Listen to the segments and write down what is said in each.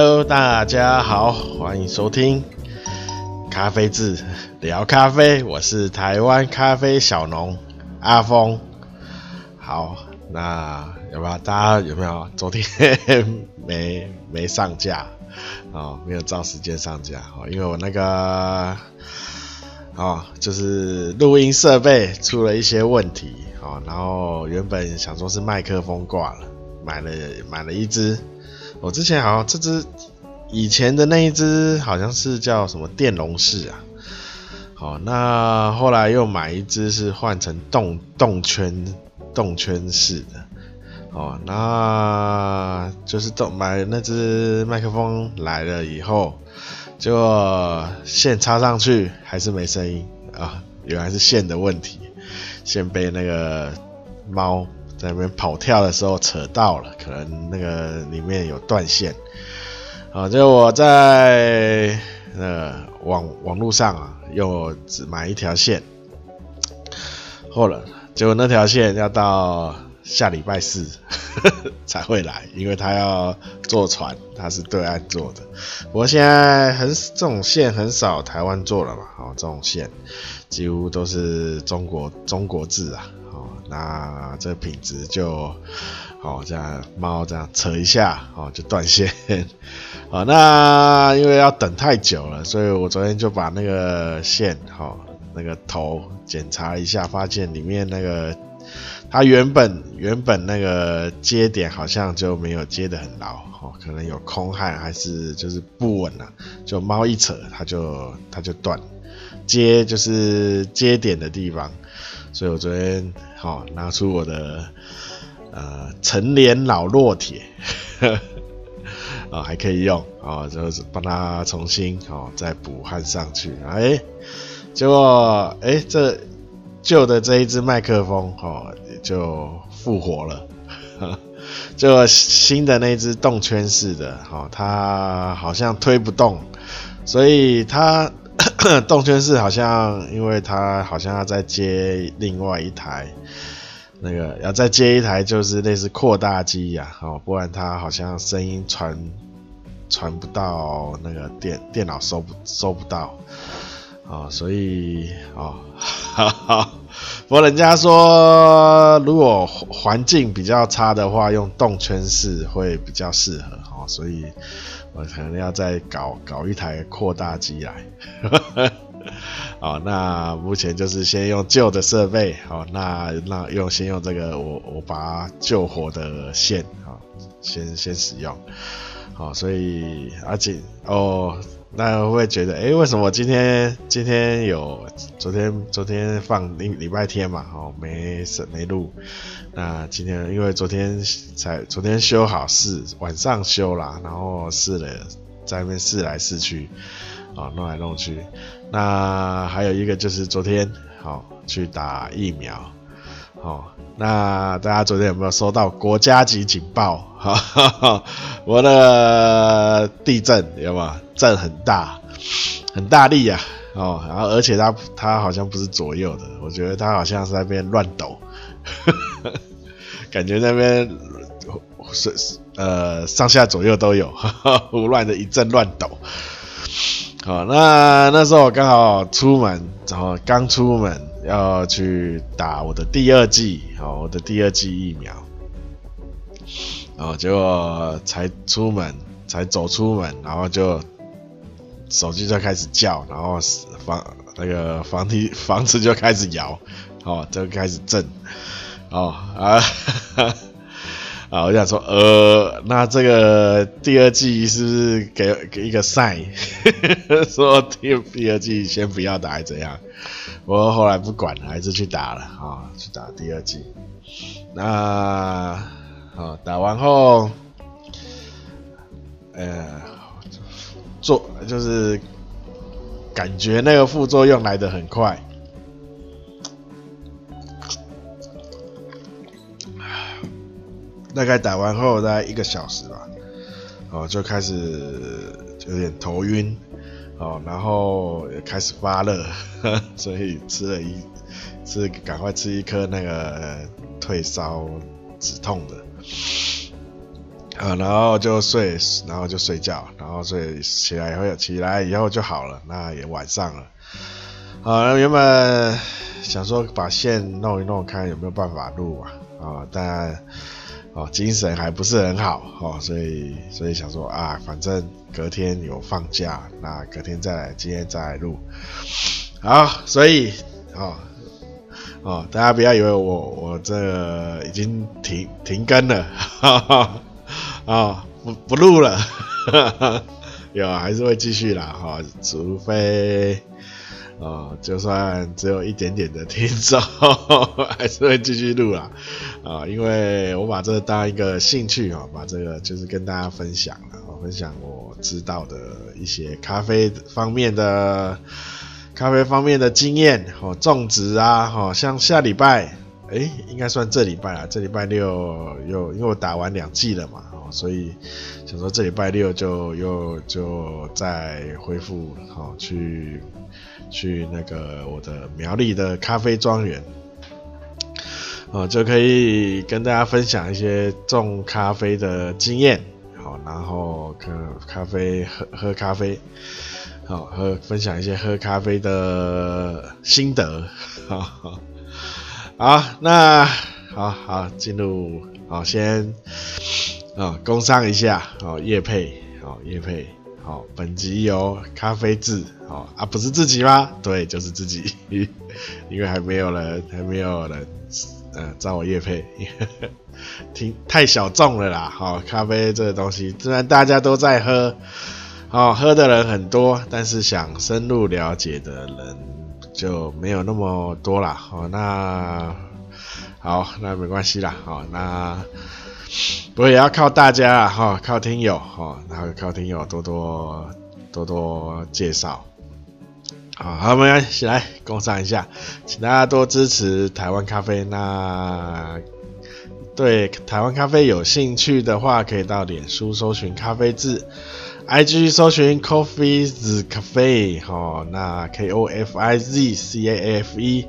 Hello，大家好，欢迎收听咖啡志聊咖啡，我是台湾咖啡小农阿峰。好，那有没有大家有没有昨天 没没上架、哦？没有照时间上架哦，因为我那个、哦，就是录音设备出了一些问题、哦，然后原本想说是麦克风挂了，买了买了一支。我之前好像这只以前的那一只好像是叫什么电容式啊，好，那后来又买一只是换成动动圈动圈式的，哦，那就是动买那只麦克风来了以后，结果线插上去还是没声音啊，原来是线的问题，线被那个猫。在那边跑跳的时候扯到了，可能那个里面有断线。啊，就我在呃网网络上啊，又只买一条线，后来结果那条线要到下礼拜四 才会来，因为他要坐船，他是对岸坐的。不过现在很这种线很少台湾做了嘛，哦，这种线几乎都是中国中国制啊。那这品质就好，这样猫这样扯一下，哦，就断线。好，那因为要等太久了，所以我昨天就把那个线，好，那个头检查一下，发现里面那个它原本原本那个接点好像就没有接得很牢，哦，可能有空焊还是就是不稳了，就猫一扯它就它就断，接就是接点的地方。所以我昨天好、哦、拿出我的呃陈年老烙铁，啊、哦、还可以用啊、哦，就是帮它重新哦再补焊上去，哎，结果哎这旧的这一只麦克风哦就复活了，就新的那只动圈式的哦它好像推不动，所以它。动圈式好像，因为它好像要再接另外一台，那个要再接一台，就是类似扩大机呀，哦，不然它好像声音传传不到那个电电脑收不收不到，哦，所以哦，哈哈，不过人家说如果环境比较差的话，用动圈式会比较适合，哦，所以。我可能要再搞搞一台扩大机来，哦，那目前就是先用旧的设备，哦，那那用先用这个我我把救火的线，啊，先先使用，好，所以而且哦，那会不会觉得，哎、为什么今天今天有昨天昨天放礼礼拜天嘛，哦，没没录。那今天因为昨天才昨天修好试，晚上修啦，然后试了在那边试来试去，啊，弄来弄去。那还有一个就是昨天好去打疫苗，好，那大家昨天有没有收到国家级警报？哈哈哈，我的地震有吗？震很大，很大力啊，哦，然后而且它它好像不是左右的，我觉得它好像是在那边乱抖。感觉那边是呃上下左右都有，胡乱的一阵乱抖。好，那那时候我刚好出门，然后刚出门要去打我的第二剂，好，我的第二剂疫苗。然后结果才出门，才走出门，然后就手机就开始叫，然后房那个房梯 房子就开始摇，哦，就开始震。哦啊 啊！我想说，呃，那这个第二季是不是给给一个 sign，说第第二季先不要打，还是怎样？我后来不管了，还是去打了啊、哦，去打第二季。那哦，打完后，呃，做就是感觉那个副作用来得很快。大概打完后大概一个小时吧，哦，就开始有点头晕，哦，然后也开始发热，所以吃了一吃，赶快吃一颗那个退烧止痛的。啊，然后就睡，然后就睡觉，然后睡起来以后起来以后就好了，那也晚上了。啊，原本想说把线弄一弄，看有没有办法录啊，啊，但哦精神还不是很好哦，所以所以想说啊，反正隔天有放假，那隔天再来，今天再来录。好，所以哦哦，大家不要以为我我这已经停停更了，哈哈啊、哦、不不录了，哈 哈有还是会继续啦哈、哦，除非。哦，就算只有一点点的听众，还是会继续录啦。啊，因为我把这当一个兴趣哈，把这个就是跟大家分享了，分享我知道的一些咖啡方面的咖啡方面的经验，哦，种植啊，哦，像下礼拜，诶，应该算这礼拜啊，这礼拜六又因为我打完两季了嘛，哦，所以想说这礼拜六就又就再恢复，好去。去那个我的苗栗的咖啡庄园，哦，就可以跟大家分享一些种咖啡的经验，好，然后喝咖啡喝喝咖啡，好喝分享一些喝咖啡的心得，好，好，好那好好进入，好先啊，工商一下，好业配，好业配。好，本集由咖啡制，好啊，不是自己吗？对，就是自己，因为还没有人，还没有人，呃，找我业配，听太小众了啦。好，咖啡这个东西，虽然大家都在喝，好，喝的人很多，但是想深入了解的人就没有那么多啦。好，那好，那没关系啦。好，那。不过也要靠大家啊，哈，靠听友哈，然后靠听友多多多多介绍，好，好，我们一起来共商一下，请大家多支持台湾咖啡。那对台湾咖啡有兴趣的话，可以到脸书搜寻咖啡志，IG 搜寻 Coffee's Cafe，哈，那 K O F I Z C A F E。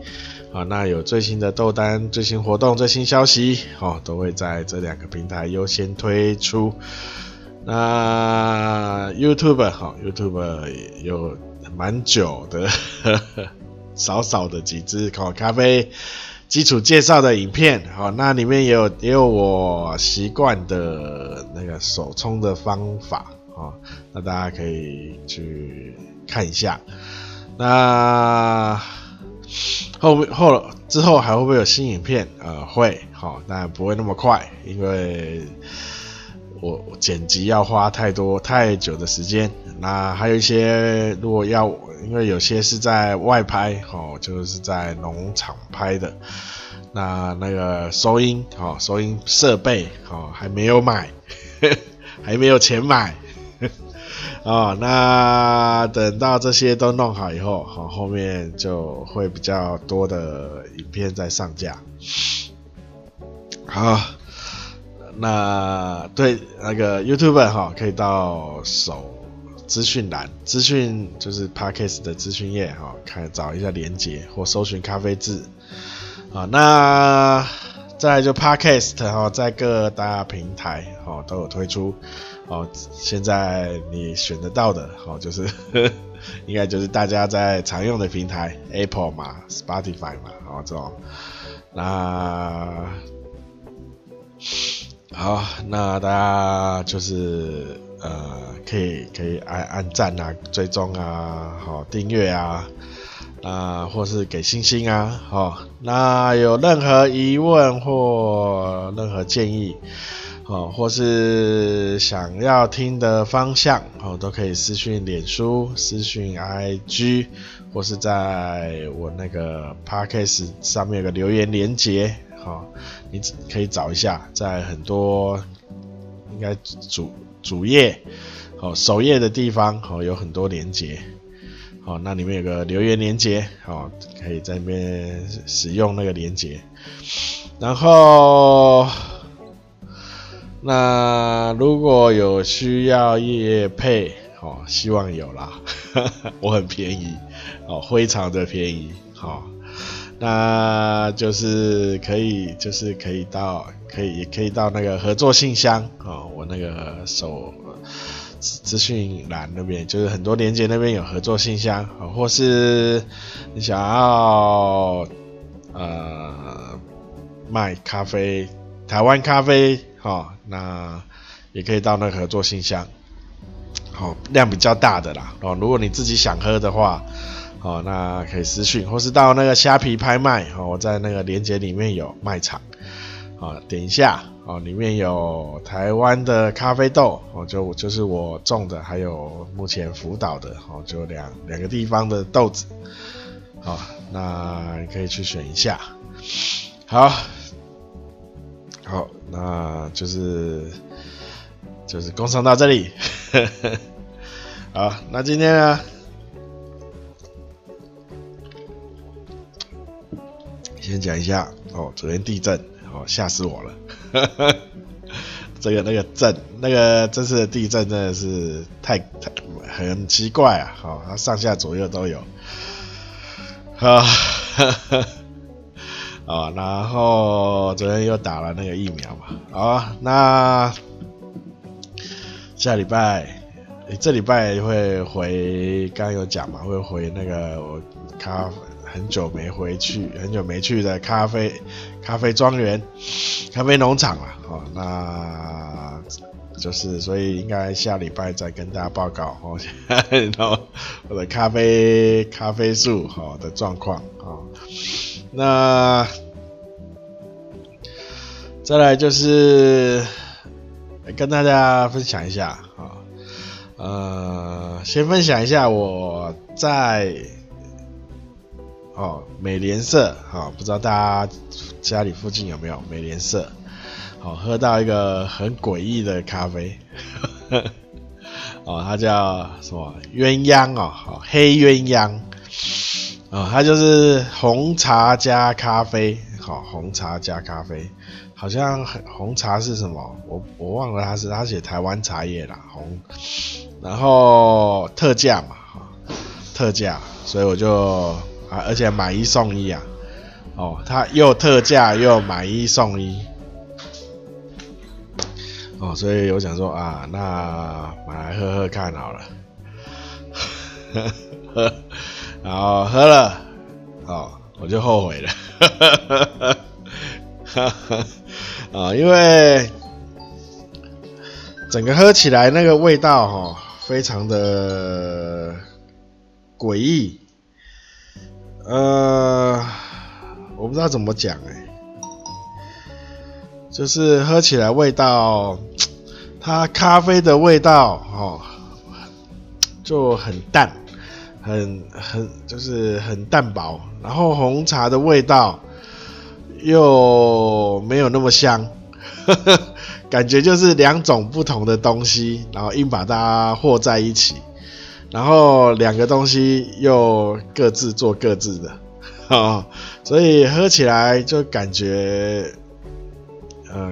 好，那有最新的豆单、最新活动、最新消息，哦，都会在这两个平台优先推出。那 YouTube 好，YouTube 有蛮久的，呵 呵少少的几支烤咖啡基础介绍的影片，好，那里面也有也有我习惯的那个手冲的方法，哦，那大家可以去看一下。那。后面后之后还会不会有新影片？呃，会，好，但不会那么快，因为我剪辑要花太多太久的时间。那还有一些，如果要，因为有些是在外拍，哦，就是在农场拍的，那那个收音，哦，收音设备，哦，还没有买，还没有钱买。哦，那等到这些都弄好以后，好，后面就会比较多的影片在上架。好，那对那个 YouTube 哈，可以到手资讯栏，资讯就是 Podcast 的资讯页哈，看找一下连接或搜寻咖啡志。啊，那再来就 Podcast 哈，在各大平台哈都有推出。哦，现在你选得到的，哦，就是呵呵应该就是大家在常用的平台，Apple 嘛，Spotify 嘛，哦，这种，那好，那大家就是呃，可以可以按按赞啊，追踪啊，好，订阅啊，啊，或是给星星啊，好，那有任何疑问或任何建议。哦，或是想要听的方向，哦，都可以私讯脸书、私讯 IG，或是在我那个 Podcast 上面有个留言连接，哦，你可以找一下，在很多应该主主页，哦，首页的地方，哦，有很多连接，哦，那里面有个留言连接，哦，可以在那边使用那个连接，然后。那如果有需要业配，哦，希望有啦，我很便宜，哦，非常的便宜，好，那就是可以，就是可以到，可以也可以到那个合作信箱、哦，我那个手资讯栏那边，就是很多连接那边有合作信箱，哦、或是你想要呃卖咖啡，台湾咖啡，哈、哦，那也可以到那个合作信箱，好、哦，量比较大的啦，哦，如果你自己想喝的话。哦，那可以私讯，或是到那个虾皮拍卖，哦，我在那个链接里面有卖场，哦，点一下，哦，里面有台湾的咖啡豆，哦，就就是我种的，还有目前辅导的，哦，就两两个地方的豆子，好，那你可以去选一下，好，好，那就是就是工商到这里，好，那今天呢？先讲一下哦，昨天地震哦，吓死我了。这个那个震，那个这次的地震真的是太太很奇怪啊！哦，它上下左右都有。啊，哦，然后昨天又打了那个疫苗嘛。好，那下礼拜，这礼拜会回，刚刚有讲嘛，会回那个我咖。很久没回去，很久没去的咖啡咖啡庄园、咖啡农场了哦。那就是，所以应该下礼拜再跟大家报告哦。然后我的咖啡咖啡树哈的状况啊。那再来就是跟大家分享一下啊，呃，先分享一下我在。哦，美联社，啊、不知道大家家里附近有没有美联社？好、哦，喝到一个很诡异的咖啡，哦，它叫什么鸳鸯，哦，黑鸳鸯，哦，它就是红茶加咖啡，好、红茶加咖啡，好像红茶是什么？我我忘了，它是它写台湾茶叶啦，红，然后特价嘛，哈、特价，所以我就。啊，而且买一送一啊！哦，它又特价又买一送一，哦，所以我想说啊，那买来喝喝看好了，呵呵，然后喝了，哦，我就后悔了，哈哈哈，啊，因为整个喝起来那个味道哈、哦，非常的诡异。呃，我不知道怎么讲哎，就是喝起来味道，它咖啡的味道哦，就很淡，很很就是很淡薄，然后红茶的味道又没有那么香，感觉就是两种不同的东西，然后硬把它和在一起。然后两个东西又各自做各自的，哦，所以喝起来就感觉，呃，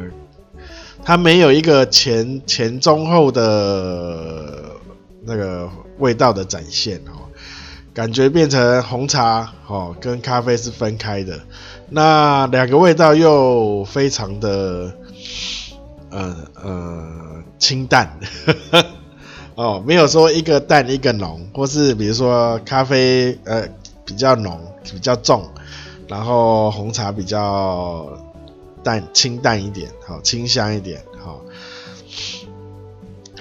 它没有一个前前中后的那个味道的展现哦，感觉变成红茶哦跟咖啡是分开的，那两个味道又非常的，呃呃清淡。呵 呵哦，没有说一个淡一个浓，或是比如说咖啡呃比较浓比较重，然后红茶比较淡清淡一点，好、哦、清香一点，好、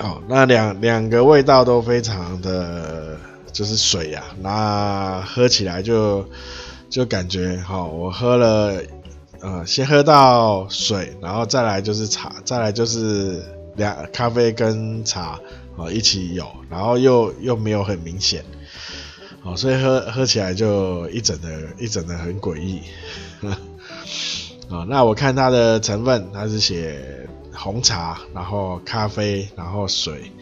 哦，那两两个味道都非常的就是水呀、啊，那喝起来就就感觉好、哦，我喝了呃先喝到水，然后再来就是茶，再来就是两咖啡跟茶。哦，一起有，然后又又没有很明显，哦，所以喝喝起来就一整的，一整的很诡异，啊，那我看它的成分，它是写红茶，然后咖啡，然后水，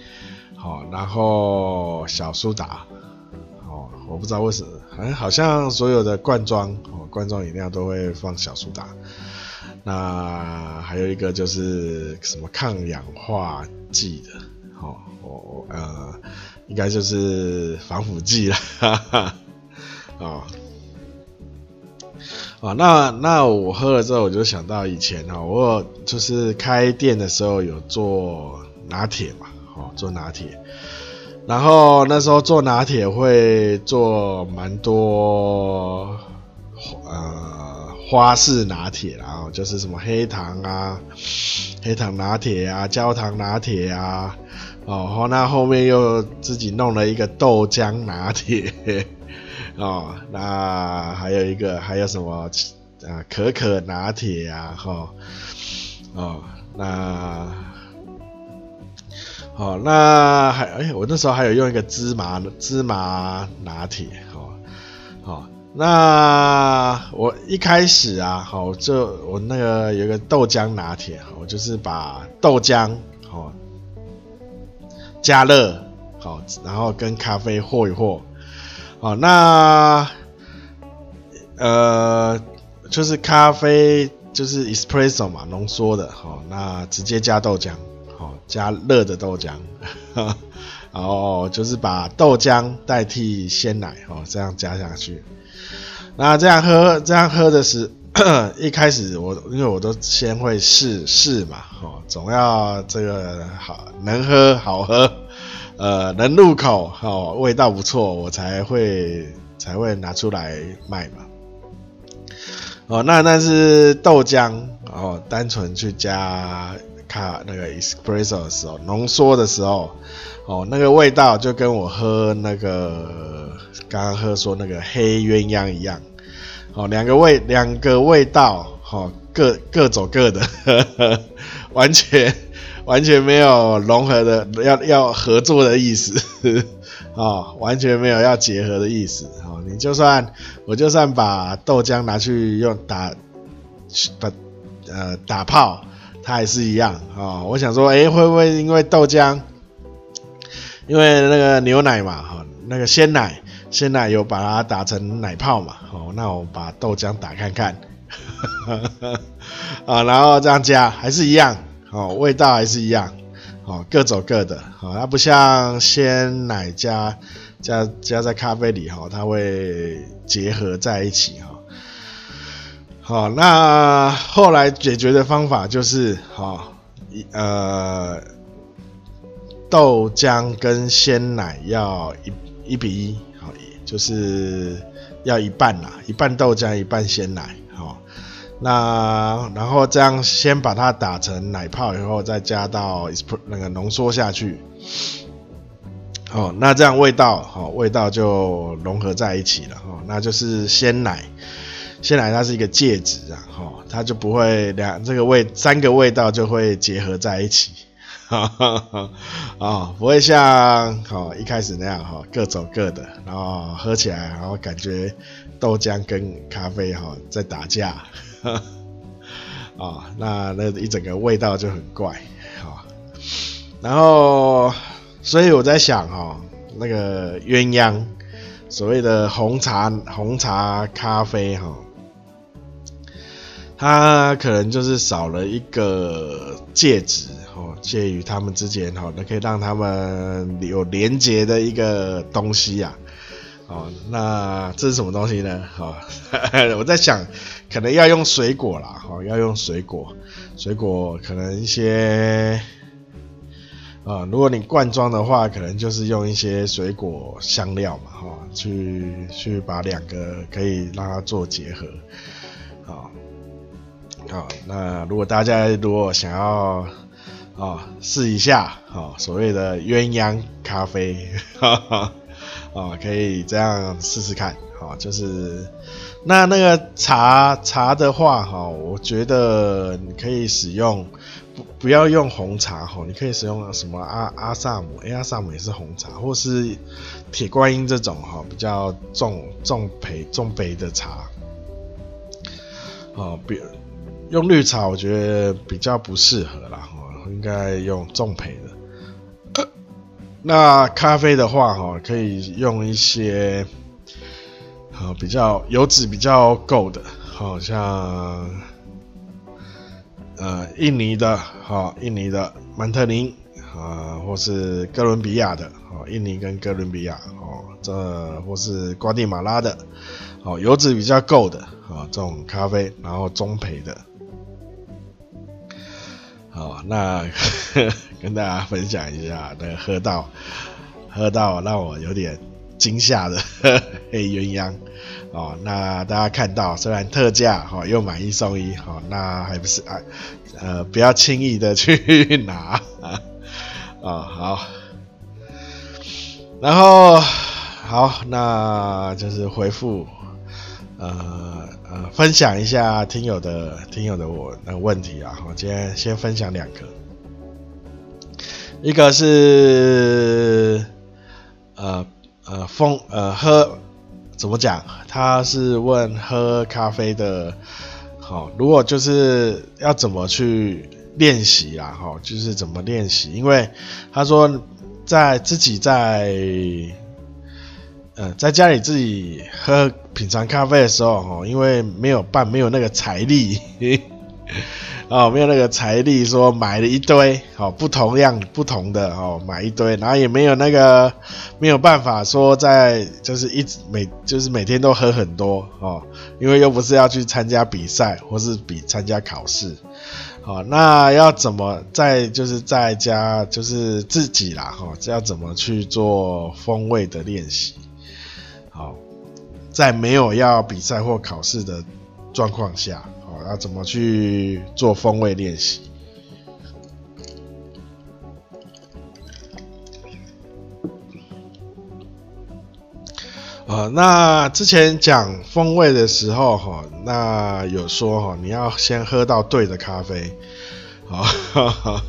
好，然后小苏打，我不知道为什么，好像好像所有的罐装哦，罐装饮料都会放小苏打，那还有一个就是什么抗氧化剂的。哦，我呃，应该就是防腐剂了，哈 哈，哦，啊，那那我喝了之后，我就想到以前哈，我就是开店的时候有做拿铁嘛，哦，做拿铁，然后那时候做拿铁会做蛮多呃花式拿铁，然后就是什么黑糖啊、黑糖拿铁啊、焦糖拿铁啊，哦，后那后面又自己弄了一个豆浆拿铁。哦，那还有一个，还有什么啊？可可拿铁啊，哈、哦，哦，那，哦，那还哎，我那时候还有用一个芝麻芝麻拿铁，哦，哦，那我一开始啊，好、哦，就我那个有个豆浆拿铁，我就是把豆浆，哦，加热，好、哦，然后跟咖啡和一和。哦，那呃，就是咖啡就是 espresso 嘛，浓缩的，好、哦，那直接加豆浆，哦，加热的豆浆，然 后就是把豆浆代替鲜奶，哦，这样加下去。那这样喝，这样喝的是 一开始我因为我都先会试试嘛，哦，总要这个好能喝好喝。呃，能入口哦，味道不错，我才会才会拿出来卖嘛。哦，那那是豆浆哦，单纯去加卡那个 espresso 的时候，浓缩的时候，哦，那个味道就跟我喝那个刚刚喝说那个黑鸳鸯一样，哦，两个味两个味道，哦，各各走各的，呵 呵完全。完全没有融合的要要合作的意思，啊、哦，完全没有要结合的意思，哦，你就算我就算把豆浆拿去用打，把呃打泡，它还是一样，哦，我想说，哎，会不会因为豆浆，因为那个牛奶嘛，哈、哦，那个鲜奶，鲜奶有把它打成奶泡嘛，哦，那我把豆浆打看看，啊，然后这样加还是一样。哦，味道还是一样，哦，各走各的，哦，它不像鲜奶加加加在咖啡里，哈、哦，它会结合在一起，哈、哦，好，那后来解决的方法就是，好、一呃，豆浆跟鲜奶要一一比一，好，就是要一半啦，一半豆浆，一半鲜奶。好那然后这样先把它打成奶泡以后，再加到那个浓缩下去。哦，那这样味道，哦，味道就融合在一起了。哦，那就是鲜奶，先来它是一个介质啊。哦，它就不会两这个味三个味道就会结合在一起。哈 哈哈，哦，不会像哦一开始那样哈，各走各的，然后喝起来，然后感觉豆浆跟咖啡哈在打架。啊、哦，那那一整个味道就很怪，啊、哦，然后所以我在想哈、哦，那个鸳鸯，所谓的红茶红茶咖啡哈、他，可能就是少了一个戒指哦，介于他们之间哈，那可以让他们有连接的一个东西呀、啊。哦，那这是什么东西呢？哦，我在想，可能要用水果啦，哦，要用水果，水果可能一些，啊、如果你罐装的话，可能就是用一些水果香料嘛，哈、哦，去去把两个可以让它做结合，啊、哦，好、哦，那如果大家如果想要啊、试一下，哦，所谓的鸳鸯咖啡，哈哈。哦，可以这样试试看，好，就是那那个茶茶的话，哈，我觉得你可以使用不不要用红茶，哈，你可以使用什么阿阿萨姆，阿萨姆也是红茶，或是铁观音这种，哈，比较重重培重焙的茶，哦，比用绿茶我觉得比较不适合啦，哈，应该用重培的。那咖啡的话，哈，可以用一些，好比较油脂比较够的，好像，呃，印尼的，哈，印尼的曼特宁，啊，或是哥伦比亚的哦，印尼跟哥伦比亚哦，这或是瓜地马拉的哦，油脂比较够的啊，这种咖啡，然后中培的。好，那 跟大家分享一下那个喝到喝到让我有点惊吓的 黑鸳鸯哦。那大家看到虽然特价哈，又买一送一哈，那还不是啊呃，不要轻易的去拿啊。啊，好，然后好，那就是回复，呃呃，分享一下听友的听友的我的问题啊。我今天先分享两个，一个是呃呃风呃喝怎么讲？他是问喝咖啡的，好，如果就是要怎么去。练习啦，哈，就是怎么练习？因为他说在自己在，呃，在家里自己喝品尝咖啡的时候，哈，因为没有办，没有那个财力，哦，没有那个财力，说买了一堆，哦，不同样不同的，哦，买一堆，然后也没有那个没有办法说在就是一直每就是每天都喝很多，哦，因为又不是要去参加比赛或是比参加考试。好，那要怎么在就是在家就是自己啦，哈，这要怎么去做风味的练习？在没有要比赛或考试的状况下，好，要怎么去做风味练习？啊，那之前讲风味的时候，哈，那有说哈，你要先喝到对的咖啡，啊，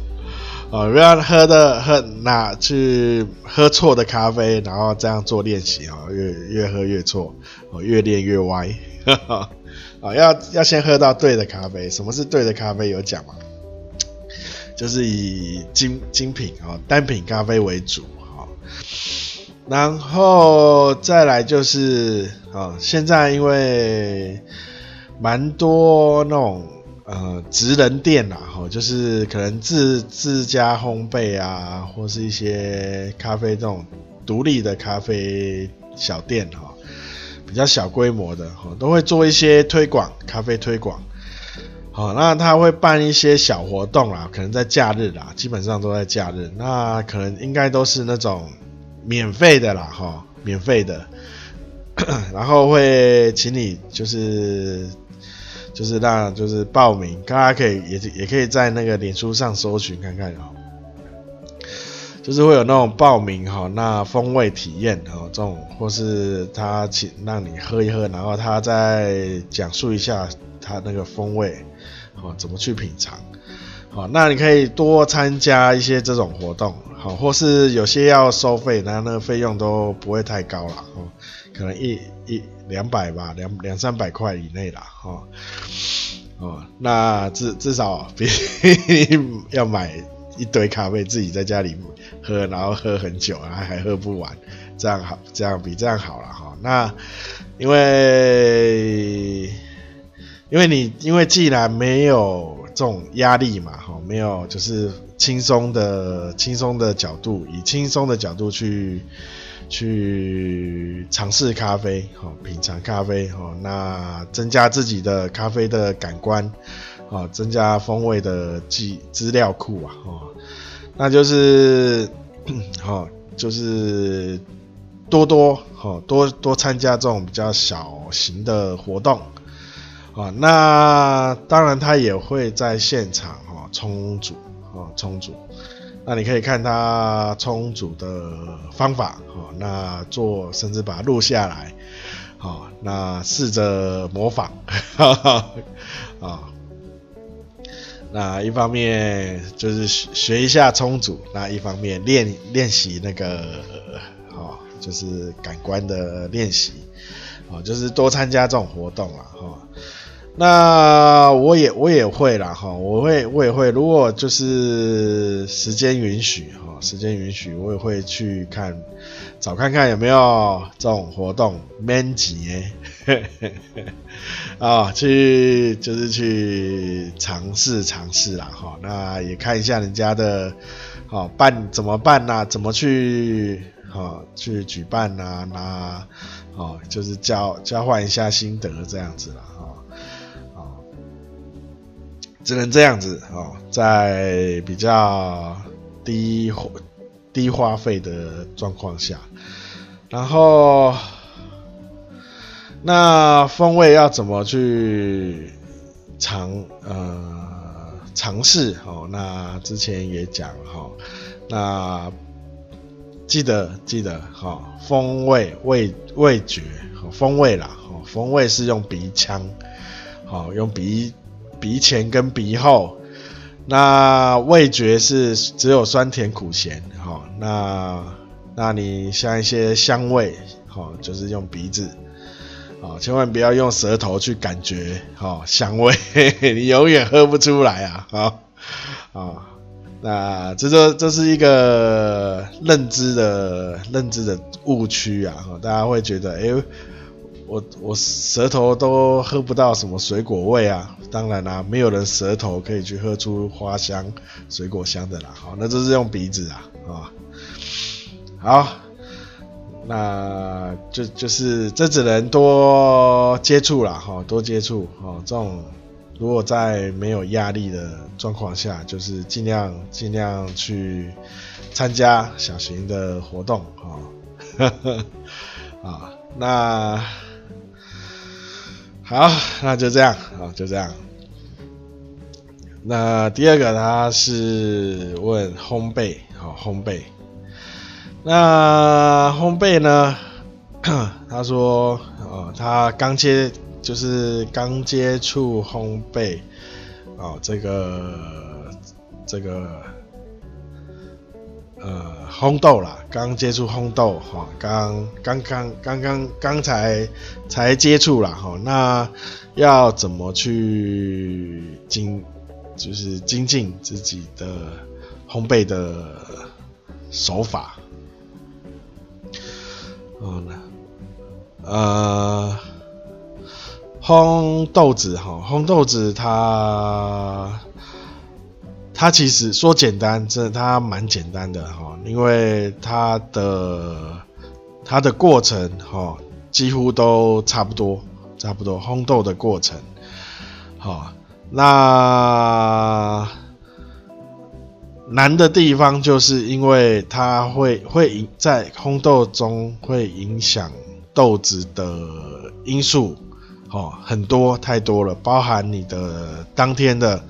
啊，不要喝的喝那去喝错的咖啡，然后这样做练习啊，越越喝越错，哦，越练越歪，啊，要要先喝到对的咖啡。什么是对的咖啡？有讲吗？就是以精精品啊，单品咖啡为主，哈。然后再来就是啊，现在因为蛮多那种呃职人店呐，哈，就是可能自自家烘焙啊，或是一些咖啡这种独立的咖啡小店哈，比较小规模的哈，都会做一些推广，咖啡推广。好，那他会办一些小活动啦，可能在假日啦，基本上都在假日，那可能应该都是那种。免费的啦，哈，免费的，然后会请你就是就是让就是报名，大家可以也也可以在那个脸书上搜寻看看哦，就是会有那种报名哈，那风味体验哦，这种或是他请让你喝一喝，然后他再讲述一下他那个风味，好怎么去品尝，好，那你可以多参加一些这种活动。好，或是有些要收费，那那个费用都不会太高了，哦，可能一一两百吧，两两三百块以内啦，哦，哦，那至至少比 要买一堆咖啡自己在家里喝，然后喝很久，然后还喝不完，这样好，这样比这样好了哈。那因为因为你因为既然没有这种压力嘛，哈，没有就是。轻松的轻松的角度，以轻松的角度去去尝试咖啡，哦，品尝咖啡，哦，那增加自己的咖啡的感官，啊，增加风味的记资料库啊，哦，那就是，哦，就是多多，哦，多多参加这种比较小型的活动，啊，那当然他也会在现场，哈，冲煮。哦，充足，那你可以看他充足的方法，哦，那做甚至把它录下来，好，那试着模仿，啊，那一方面就是学一下充足，那一方面练练习那个，哦，就是感官的练习，哦，就是多参加这种活动啊，哈。那我也我也会啦哈，我会我也会，如果就是时间允许哈，时间允许我也会去看，找看看有没有这种活动免钱 啊，去就是去尝试尝试啦哈，那也看一下人家的好办怎么办呢、怎么去好去举办呢、那哦，就是交交换一下心得这样子啦，只能这样子哦，在比较低低花费的状况下，然后那风味要怎么去尝呃尝试哦？那之前也讲哈，那记得记得哈，风味味味觉和风味啦，哦风味是用鼻腔，好用鼻鼻前跟鼻后。那味觉是只有酸甜苦咸，好，那那你像一些香味，好，就是用鼻子，好，千万不要用舌头去感觉，好香味，你永远喝不出来啊，啊，那这这这是一个认知的认知的误区啊，大家会觉得，哎、我我舌头都喝不到什么水果味啊，当然啦、啊，没有人舌头可以去喝出花香、水果香的啦。好，那就是用鼻子啊，啊，好，那就就是这只能多接触啦，哈，多接触，哦，这种如果在没有压力的状况下，就是尽量尽量去参加小型的活动，啊，啊，那。好，那就这样，啊，就这样。那第二个他是问烘焙，好，烘焙。那烘焙呢？他说，哦，他刚接，就是刚接触烘焙，哦，这个，这个。呃，烘豆啦，刚接触烘豆哈，刚刚刚刚刚刚才才接触啦哈，那要怎么去精，就是精进自己的烘焙的手法？嗯，呃，烘豆子哈，烘豆子它。它其实说简单，真的它蛮简单的哈，因为它的它的过程哈，几乎都差不多，差不多烘豆的过程，好，那难的地方就是因为它会会影在烘豆中会影响豆子的因素，哦，很多太多了，包含你的当天的。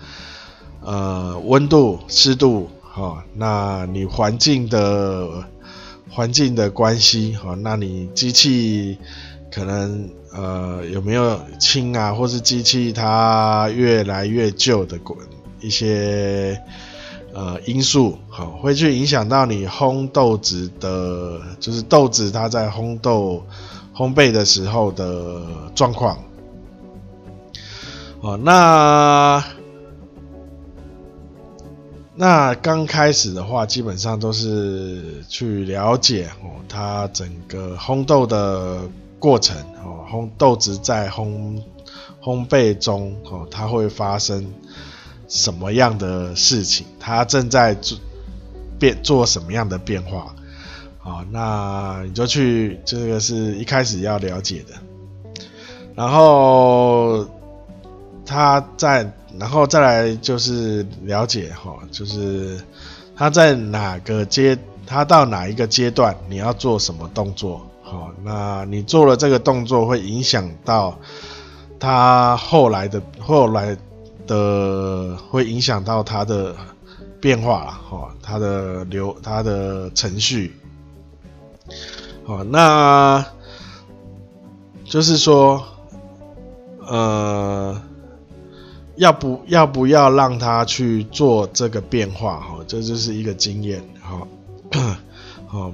呃，温度、湿度，哈、哦，那你环境的环境的关系，哈、哦，那你机器可能呃有没有轻啊，或是机器它越来越旧的一些呃因素，好、哦，会去影响到你烘豆子的，就是豆子它在烘豆烘焙的时候的状况，哦，那。那刚开始的话，基本上都是去了解哦，它整个烘豆的过程哦，烘豆子在烘烘焙中哦，它会发生什么样的事情？它正在做变做什么样的变化？好，那你就去这个是一开始要了解的，然后它在。然后再来就是了解哈，就是他在哪个阶，他到哪一个阶段，你要做什么动作？好，那你做了这个动作，会影响到他后来的后来的，会影响到他的变化哈，他的流，他的程序。好，那就是说，呃。要不要不要让他去做这个变化？哈，这就是一个经验。好，好，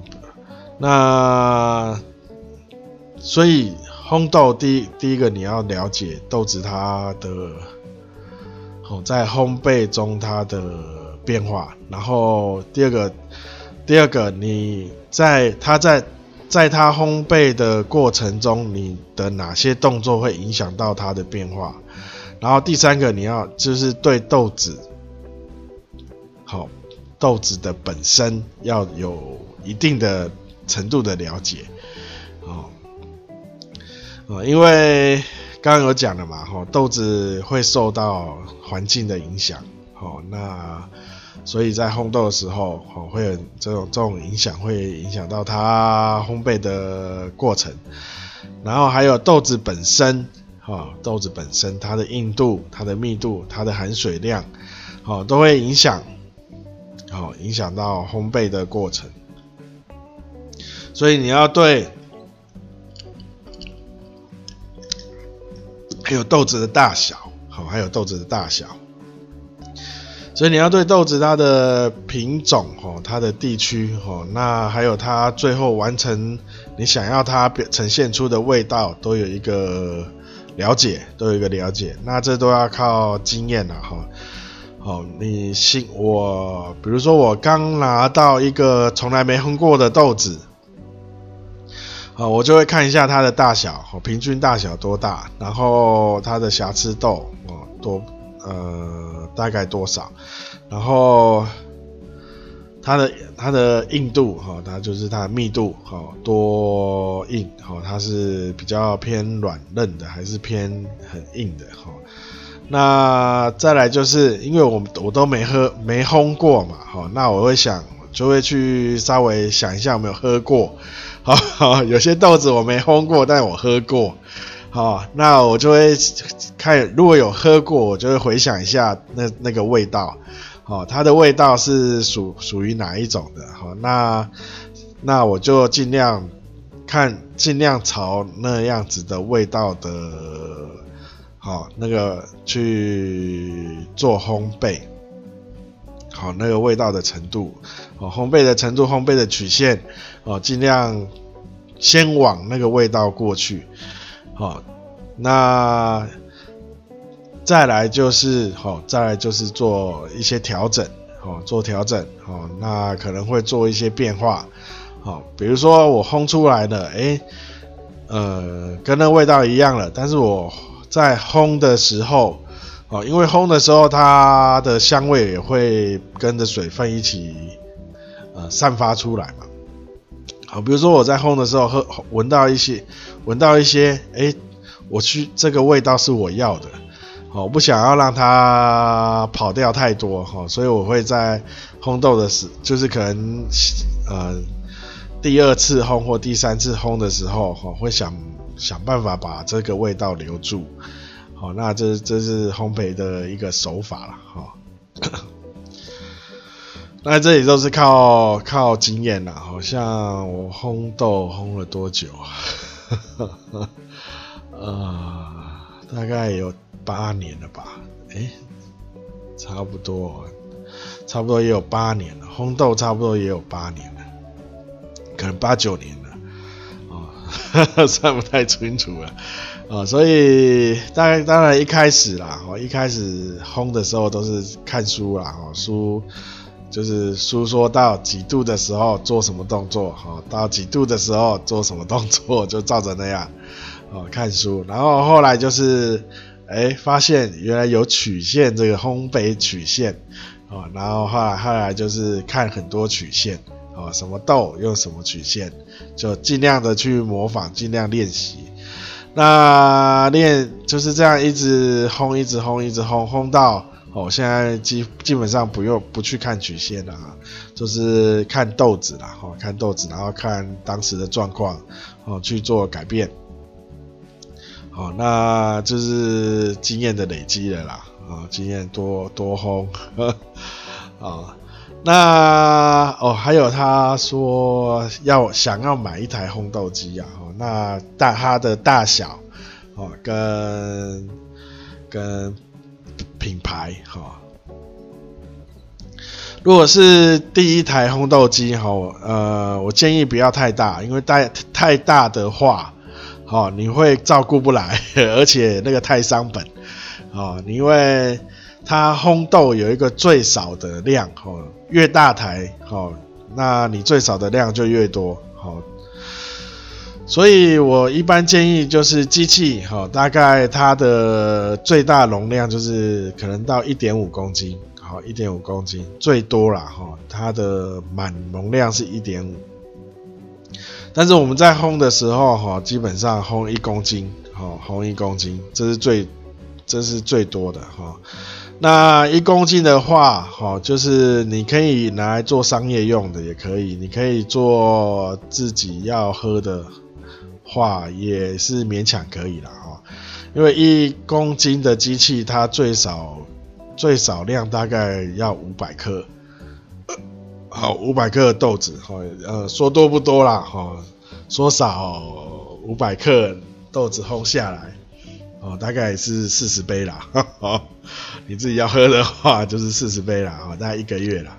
那所以烘豆第一第一个你要了解豆子它的，好在烘焙中它的变化。然后第二个，第二个你在它在在它烘焙的过程中，你的哪些动作会影响到它的变化？然后第三个，你要就是对豆子，好，豆子的本身要有一定的程度的了解，哦，哦，因为刚刚有讲了嘛，吼，豆子会受到环境的影响，哦，那所以在烘豆的时候，哦，会有这种这种影响，会影响到它烘焙的过程，然后还有豆子本身，哈，豆子本身它的硬度、它的密度、它的含水量，哦，都会影响。好，影响到烘焙的过程，所以你要对，还有豆子的大小，好，还有豆子的大小，所以你要对豆子它的品种，哦，它的地区，哦，那还有它最后完成你想要它表呈现出的味道，都有一个了解，都有一个了解，那这都要靠经验了，哈。哦，你信我？比如说，我刚拿到一个从来没烘过的豆子，啊，我就会看一下它的大小，平均大小多大，然后它的瑕疵豆，哦，多，呃，大概多少，然后它的它的硬度，哈，它就是它的密度，哈，多硬，哈，它是比较偏软嫩的，还是偏很硬的，哈。那再来就是，因为我我都没喝没烘过嘛，哈，那我会想就会去稍微想一下有没有喝过，好，有些豆子我没烘过，但我喝过，好，那我就会看如果有喝过，我就会回想一下那那个味道，哦，它的味道是属属于哪一种的，好，那那我就尽量看尽量朝那样子的味道的。好，那个去做烘焙，好，那个味道的程度，哦，烘焙的程度，烘焙的曲线，哦，尽量先往那个味道过去，好，那再来就是，好，再来就是做一些调整，好，做调整，好，那可能会做一些变化，好，比如说我烘出来的，哎，呃，跟那味道一样了，但是我。在烘的时候，哦，因为烘的时候它的香味也会跟着水分一起，呃，散发出来嘛。好，比如说我在烘的时候喝闻到一些，闻到一些，哎，我去这个味道是我要的，哦，不想要让它跑掉太多，哈，所以我会在烘豆的时，就是可能，呃，第二次烘或第三次烘的时候，哈，会想。想办法把这个味道留住，好，那这这是烘焙的一个手法了，哈。那这里都是靠靠经验啦，好像我烘豆烘了多久啊？呃，大概有八年了吧？哎、差不多，差不多也有八年了，烘豆差不多也有八年了，可能八九年了，哦。算不太清楚了，哦，所以大概当然一开始啦，我一开始烘的时候都是看书啦，哦，书就是书说到几度的时候做什么动作，哈，到几度的时候做什么动作，就照着那样，哦，看书，然后后来就是，哎，发现原来有曲线这个烘焙曲线，啊，然后后来后来就是看很多曲线。哦，什么豆用什么曲线，就尽量的去模仿，尽量练习。那练就是这样，一直烘，一直烘，一直烘，烘到哦，现在基基本上不用不去看曲线了，啊就是看豆子了，哦，看豆子，然后看当时的状况，哦，去做改变。哦，那就是经验的累积了啦，啊，经验多多烘，啊。那哦，还有他说要想要买一台烘豆机啊，哦，那大它的大小哦，跟跟品牌哈，哦，如果是第一台烘豆机哈，呃，我建议不要太大，因为太太大的话，哦，你会照顾不来，而且那个太伤本，哦，因为它烘豆有一个最少的量，哦。越大台，哦，那你最少的量就越多，好，所以我一般建议就是机器，哦，大概它的最大容量就是可能到一点五公斤，好，一点五公斤最多了哈，它的满容量是一点五，但是我们在烘的时候哈，基本上烘一公斤，哈，烘一公斤，这是最，这是最多的哈。那一公斤的话，哈，就是你可以拿来做商业用的，也可以，你可以做自己要喝的话，也是勉强可以了哈。因为一公斤的机器，它最少最少量大概要五百克，好，五百克豆子，哈，呃，说多不多啦，哈，说少五百克豆子烘下来。哦，大概是四十杯啦，哦，你自己要喝的话 就是四十杯啦，哦，大概一个月啦，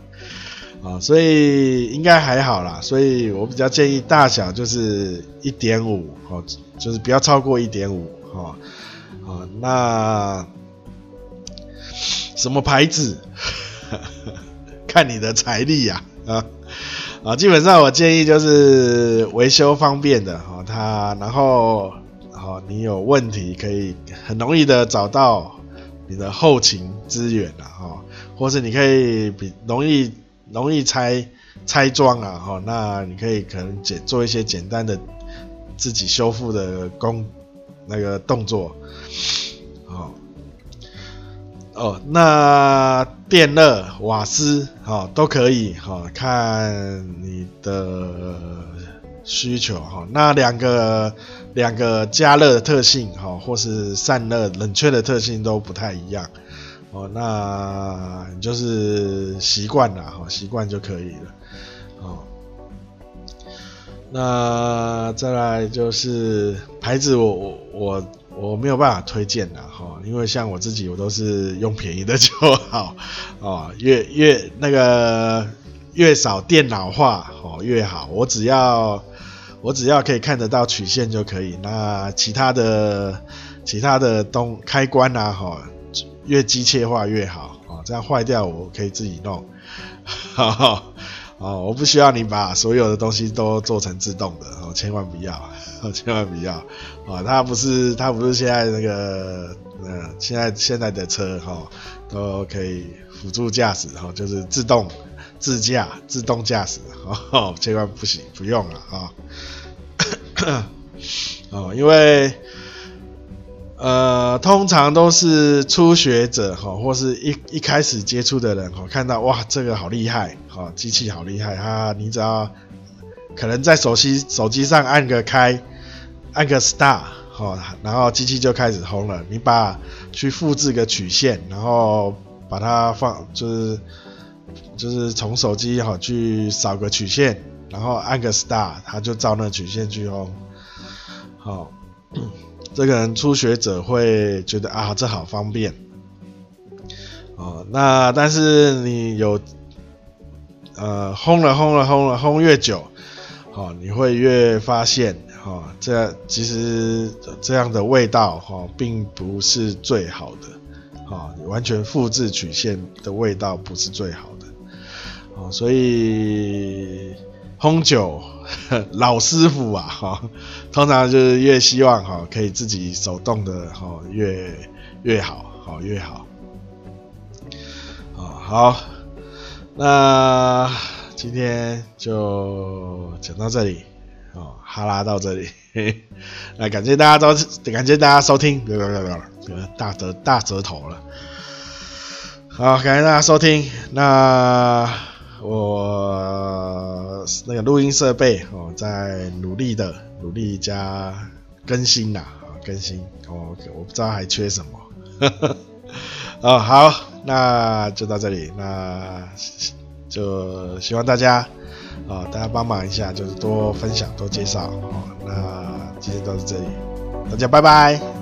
啊，所以应该还好啦，所以我比较建议大小就是一点五，哦，就是不要超过一点五，哈，啊，那什么牌子？看你的财力呀，啊，啊，基本上我建议就是维修方便的，哈，它然后。好，你有问题可以很容易的找到你的后勤资源了哈，或是你可以比容易容易拆拆装啊哈，那你可以可能简做一些简单的自己修复的工那个动作，哦，哦，那电热瓦斯好都可以哈，看你的需求哈，那两个。两个加热的特性，哈，或是散热、冷却的特性都不太一样，哦，那你就是习惯了，哈，习惯就可以了，哦，那再来就是牌子我，我我我我没有办法推荐了，哈，因为像我自己，我都是用便宜的就好，哦，越越那个越少电脑化，哦，越好，我只要。我只要可以看得到曲线就可以，那其他的其他的东开关啊，哈，越机械化越好啊，这样坏掉我可以自己弄，哈哈，哦，我不需要你把所有的东西都做成自动的，哦，千万不要，千万不要，啊，它不是它不是现在那个，呃，现在现在的车哈都可以辅助驾驶，哈，就是自动。自驾、自动驾驶，哦，千万不行，不用了啊！哦，因为呃，通常都是初学者哈，或是一一开始接触的人哈，看到哇，这个好厉害，哈，机器好厉害啊！你只要可能在手机手机上按个开，按个 start，哈，然后机器就开始轰了。你把去复制个曲线，然后把它放就是。就是从手机哈去扫个曲线，然后按个 star，它就照那曲线去轰。好，这个人初学者会觉得啊，这好方便。哦，那但是你有呃轰了轰了轰了轰越久，好，你会越发现哈，这其实这样的味道哈并不是最好的，哈，完全复制曲线的味道不是最好的。哦，所以烘酒老师傅啊，哈，通常就是越希望哈可以自己手动的哈越越好，好越好。啊好，那今天就讲到这里，哦，哈拉到这里，那感谢大家都感谢大家收听，不不不不大折大折头了。好，感谢大家收听，那。我那个录音设备哦，在努力的努力加更新啦，更新哦，我不知道还缺什么，哦好，那就到这里，那就希望大家啊，大家帮忙一下，就是多分享多介绍哦，那今天到这里，大家拜拜。